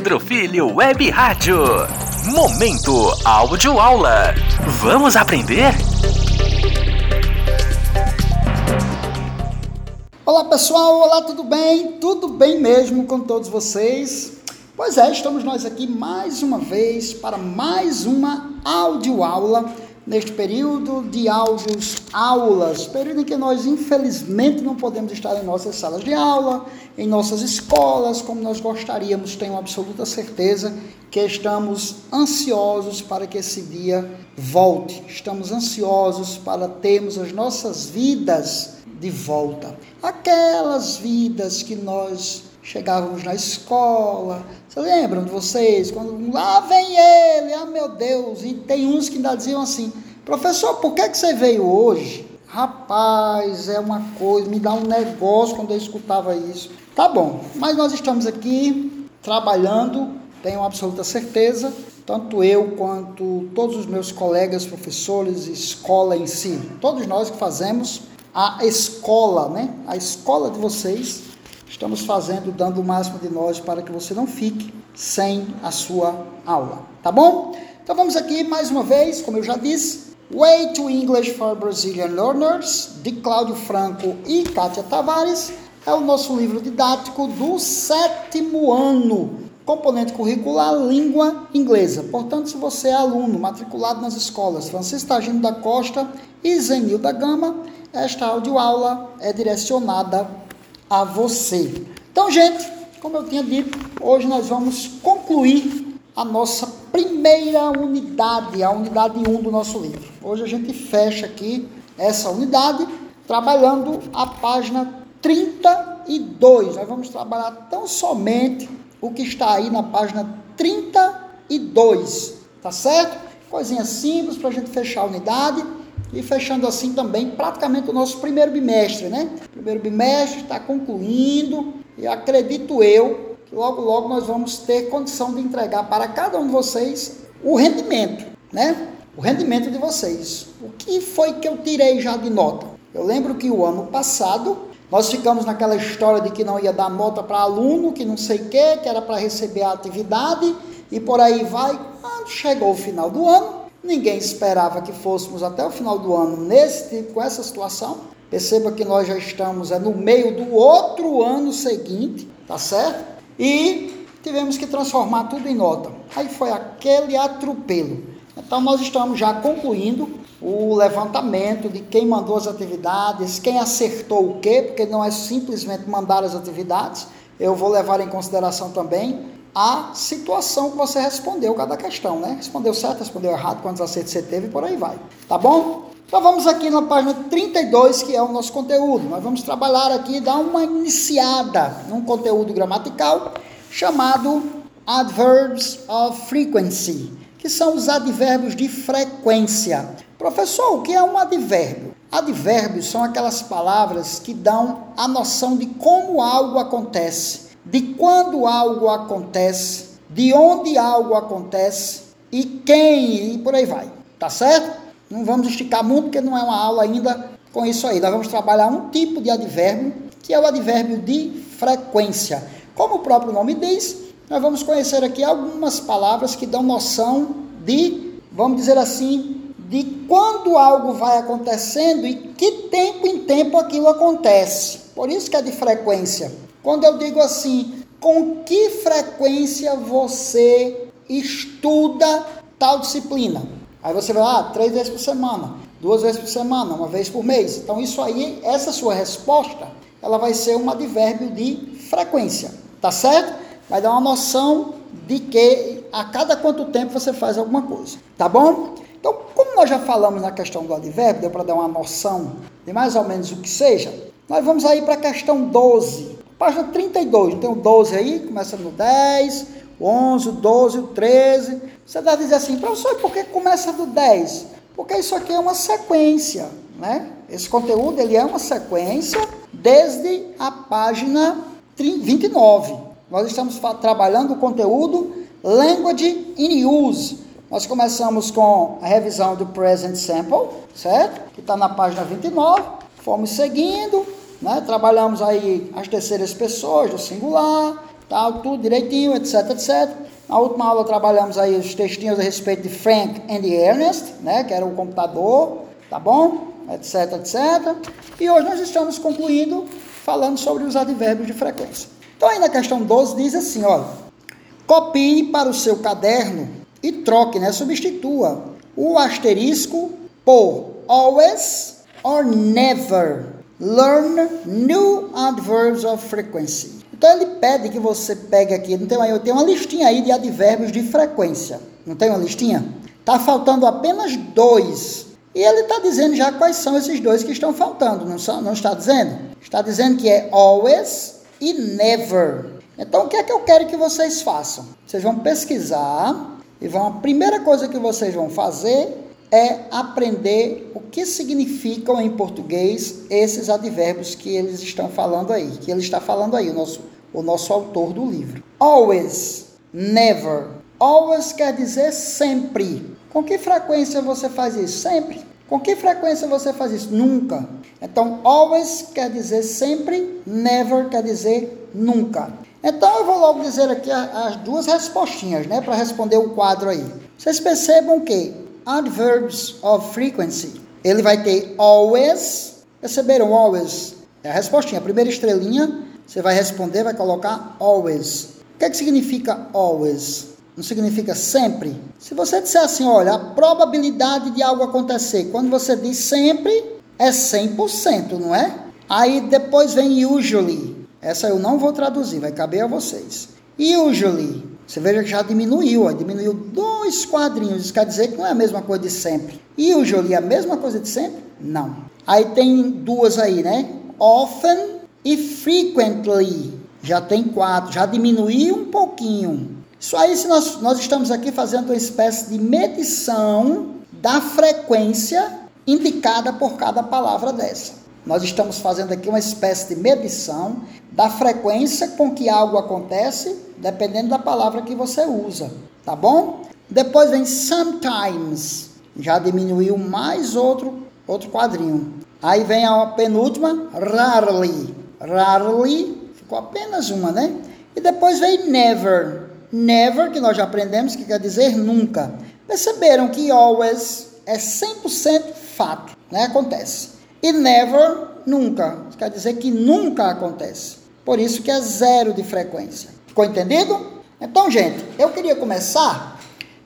Pedro Filho Web Rádio. Momento Áudio Aula. Vamos aprender? Olá pessoal, olá, tudo bem? Tudo bem mesmo com todos vocês? Pois é, estamos nós aqui mais uma vez para mais uma áudio aula neste período de áudios aulas, período em que nós infelizmente não podemos estar em nossas salas de aula, em nossas escolas, como nós gostaríamos, tenho absoluta certeza que estamos ansiosos para que esse dia volte. Estamos ansiosos para termos as nossas vidas de volta. Aquelas vidas que nós chegávamos na escola. Você lembram de vocês? Quando lá vem ele, ah meu Deus, e tem uns que ainda diziam assim: professor, por que, que você veio hoje? Rapaz, é uma coisa, me dá um negócio quando eu escutava isso. Tá bom, mas nós estamos aqui trabalhando, tenho absoluta certeza, tanto eu quanto todos os meus colegas, professores, escola em si, todos nós que fazemos a escola, né? A escola de vocês, estamos fazendo, dando o máximo de nós para que você não fique sem a sua aula, tá bom? Então vamos aqui mais uma vez, como eu já disse, Way to English for Brazilian Learners, de Cláudio Franco e Kátia Tavares, é o nosso livro didático do sétimo ano, componente curricular língua inglesa. Portanto, se você é aluno matriculado nas escolas Francisco Tagino da Costa e Zenil da Gama, esta audioaula é direcionada a você. Então, gente, como eu tinha dito, hoje nós vamos concluir a nossa primeira unidade, a unidade 1 do nosso livro. Hoje a gente fecha aqui essa unidade trabalhando a página 32. Nós vamos trabalhar tão somente o que está aí na página 32, tá certo? Coisinha simples para a gente fechar a unidade e fechando assim também praticamente o nosso primeiro bimestre, né? primeiro bimestre está concluindo e acredito eu que logo logo nós vamos ter condição de entregar para cada um de vocês o rendimento, né? O rendimento de vocês. O que foi que eu tirei já de nota? Eu lembro que o ano passado nós ficamos naquela história de que não ia dar nota para aluno, que não sei o que, que era para receber a atividade e por aí vai. Quando chegou o final do ano, Ninguém esperava que fôssemos até o final do ano nesse tipo, com essa situação. Perceba que nós já estamos é, no meio do outro ano seguinte, tá certo? E tivemos que transformar tudo em nota. Aí foi aquele atropelo. Então nós estamos já concluindo o levantamento de quem mandou as atividades, quem acertou o quê, porque não é simplesmente mandar as atividades. Eu vou levar em consideração também a situação que você respondeu cada questão, né? Respondeu certo, respondeu errado, quantos acertos você teve e por aí vai. Tá bom? Então vamos aqui na página 32, que é o nosso conteúdo. Nós vamos trabalhar aqui, dar uma iniciada num conteúdo gramatical chamado Adverbs of Frequency, que são os advérbios de frequência. Professor, o que é um advérbio? Advérbios são aquelas palavras que dão a noção de como algo acontece de quando algo acontece, de onde algo acontece e quem e por aí vai. Tá certo? Não vamos esticar muito porque não é uma aula ainda com isso aí. Nós vamos trabalhar um tipo de advérbio que é o advérbio de frequência. Como o próprio nome diz, nós vamos conhecer aqui algumas palavras que dão noção de, vamos dizer assim, de quando algo vai acontecendo e que tempo em tempo aquilo acontece. Por isso que é de frequência. Quando eu digo assim, com que frequência você estuda tal disciplina? Aí você vai, ah, três vezes por semana, duas vezes por semana, uma vez por mês. Então, isso aí, essa sua resposta, ela vai ser um advérbio de frequência, tá certo? Vai dar uma noção de que a cada quanto tempo você faz alguma coisa, tá bom? Então, como nós já falamos na questão do advérbio, deu para dar uma noção de mais ou menos o que seja, nós vamos aí para a questão 12. Página 32, tem o 12 aí, começa no 10, o 11, o 12, o 13. Você deve dizer assim, professor, por que começa do 10? Porque isso aqui é uma sequência, né? Esse conteúdo ele é uma sequência desde a página 29. Nós estamos trabalhando o conteúdo Language in Use. Nós começamos com a revisão do Present Sample, certo? Que está na página 29. Fomos seguindo, né? Trabalhamos aí as terceiras pessoas do singular, tal, tudo direitinho, etc, etc. Na última aula trabalhamos aí os textinhos a respeito de Frank and Ernest, né, que era o computador, tá bom? Etc, etc. E hoje nós estamos concluindo falando sobre os advérbios de frequência. Então aí na questão 12 diz assim, olha, copie para o seu caderno e troque, né, substitua o asterisco por always or never. Learn new adverbs of frequency. Então ele pede que você pegue aqui, não tem, eu tenho uma listinha aí de advérbios de frequência. Não tem uma listinha? Tá faltando apenas dois. E ele está dizendo já quais são esses dois que estão faltando, não, são, não está dizendo? Está dizendo que é always e never. Então o que é que eu quero que vocês façam? Vocês vão pesquisar e vão, a primeira coisa que vocês vão fazer é aprender o que significam em português esses advérbios que eles estão falando aí, que ele está falando aí, o nosso, o nosso autor do livro. Always, never. Always quer dizer sempre. Com que frequência você faz isso? Sempre. Com que frequência você faz isso? Nunca. Então, always quer dizer sempre, never quer dizer nunca. Então, eu vou logo dizer aqui as duas respostinhas, né, para responder o quadro aí. Vocês percebam que adverbs of frequency. Ele vai ter always. Perceberam always? É a respostinha. A primeira estrelinha, você vai responder, vai colocar always. O que, é que significa always? Não significa sempre? Se você disser assim, olha, a probabilidade de algo acontecer, quando você diz sempre, é 100%, não é? Aí depois vem usually. Essa eu não vou traduzir, vai caber a vocês. Usually você veja que já diminuiu, ó, diminuiu dois quadrinhos. Isso quer dizer que não é a mesma coisa de sempre. E o Jolie é a mesma coisa de sempre? Não. Aí tem duas aí, né? Often e frequently. Já tem quatro, já diminuiu um pouquinho. Isso aí, se nós, nós estamos aqui fazendo uma espécie de medição da frequência indicada por cada palavra dessa. Nós estamos fazendo aqui uma espécie de medição da frequência com que algo acontece, dependendo da palavra que você usa, tá bom? Depois vem sometimes, já diminuiu mais outro outro quadrinho. Aí vem a penúltima, rarely. Rarely ficou apenas uma, né? E depois vem never. Never, que nós já aprendemos que quer dizer nunca. Perceberam que always é 100% fato, né? Acontece. E never, nunca. Quer dizer que nunca acontece. Por isso que é zero de frequência. Ficou entendido? Então, gente, eu queria começar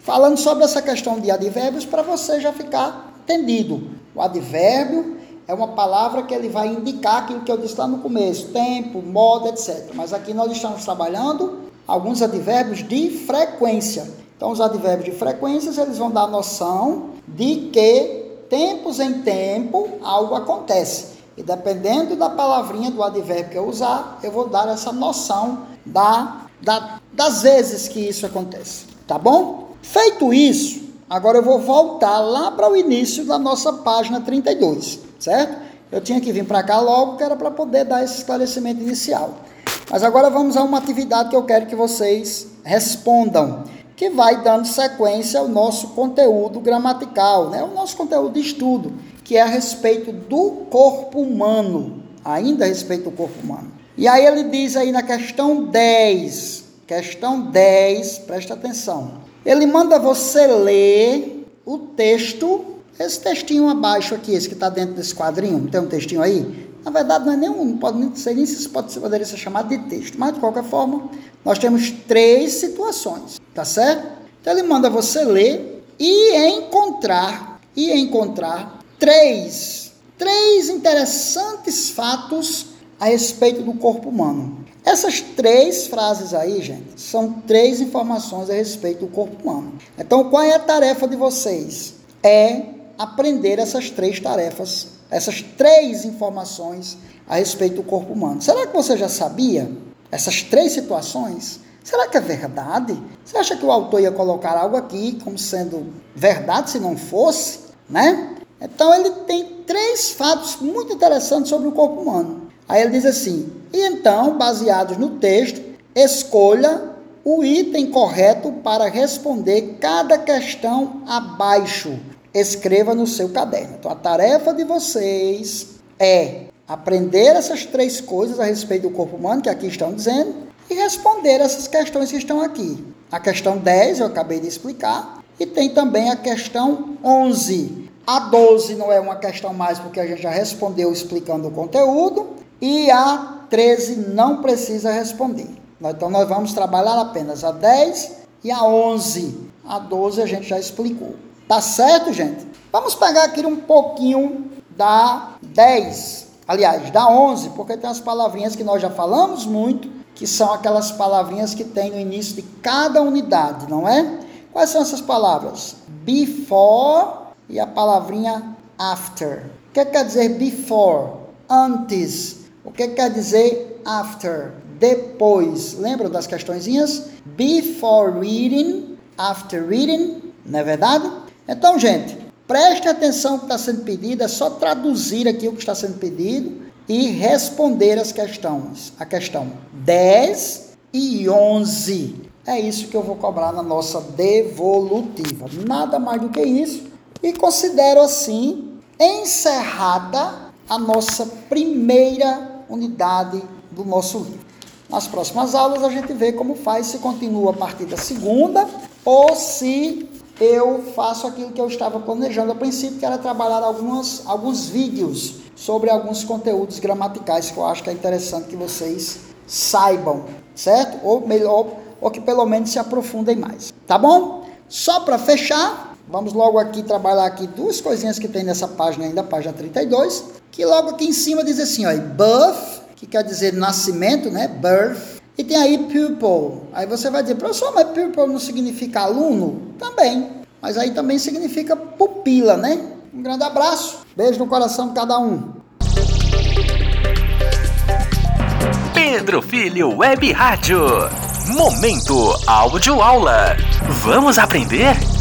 falando sobre essa questão de advérbios para você já ficar entendido. O advérbio é uma palavra que ele vai indicar aquilo que eu disse lá no começo, tempo, modo, etc. Mas aqui nós estamos trabalhando alguns advérbios de frequência. Então, os advérbios de frequências, eles vão dar noção de que tempos em tempo, algo acontece. E dependendo da palavrinha do advérbio que eu usar, eu vou dar essa noção da, da, das vezes que isso acontece. Tá bom? Feito isso, agora eu vou voltar lá para o início da nossa página 32, certo? Eu tinha que vir para cá logo, que era para poder dar esse esclarecimento inicial. Mas agora vamos a uma atividade que eu quero que vocês respondam que vai dando sequência ao nosso conteúdo gramatical, né? o nosso conteúdo de estudo, que é a respeito do corpo humano, ainda a respeito do corpo humano. E aí ele diz aí na questão 10, questão 10, presta atenção. Ele manda você ler o texto, esse textinho abaixo aqui, esse que está dentro desse quadrinho, tem um textinho aí? Na verdade, não é nenhum, não pode nem ser nem se pode, poderia ser chamado de texto, mas de qualquer forma, nós temos três situações, tá certo? Então ele manda você ler e encontrar e encontrar três três interessantes fatos a respeito do corpo humano. Essas três frases aí, gente, são três informações a respeito do corpo humano. Então, qual é a tarefa de vocês? É aprender essas três tarefas essas três informações a respeito do corpo humano. Será que você já sabia essas três situações? Será que é verdade? Você acha que o autor ia colocar algo aqui como sendo verdade se não fosse, né? Então ele tem três fatos muito interessantes sobre o corpo humano. Aí ele diz assim: "E então, baseados no texto, escolha o item correto para responder cada questão abaixo escreva no seu caderno. Então, a tarefa de vocês é aprender essas três coisas a respeito do corpo humano, que aqui estão dizendo, e responder essas questões que estão aqui. A questão 10 eu acabei de explicar e tem também a questão 11. A 12 não é uma questão mais porque a gente já respondeu explicando o conteúdo e a 13 não precisa responder. Então nós vamos trabalhar apenas a 10 e a 11. A 12 a gente já explicou. Tá certo, gente? Vamos pegar aqui um pouquinho da 10, aliás, da 11, porque tem as palavrinhas que nós já falamos muito, que são aquelas palavrinhas que tem no início de cada unidade, não é? Quais são essas palavras? Before e a palavrinha after. O que quer dizer before? Antes. O que quer dizer after? Depois. Lembram das questõezinhas? Before reading, after reading, não é verdade? Então, gente, preste atenção no que está sendo pedido, é só traduzir aqui o que está sendo pedido e responder as questões. A questão 10 e 11. É isso que eu vou cobrar na nossa devolutiva. Nada mais do que isso. E considero assim encerrada a nossa primeira unidade do nosso livro. Nas próximas aulas a gente vê como faz, se continua a partir da segunda ou se eu faço aquilo que eu estava planejando a princípio, que era trabalhar algumas, alguns vídeos sobre alguns conteúdos gramaticais que eu acho que é interessante que vocês saibam, certo? Ou melhor, ou que pelo menos se aprofundem mais, tá bom? Só para fechar, vamos logo aqui trabalhar aqui duas coisinhas que tem nessa página ainda, página 32, que logo aqui em cima diz assim, ó, birth, que quer dizer nascimento, né? Birth. E tem aí pupil. Aí você vai dizer, professor, mas pupil não significa aluno? Também. Mas aí também significa pupila, né? Um grande abraço. Beijo no coração de cada um. Pedro Filho Web Rádio. Momento Áudio Aula. Vamos aprender?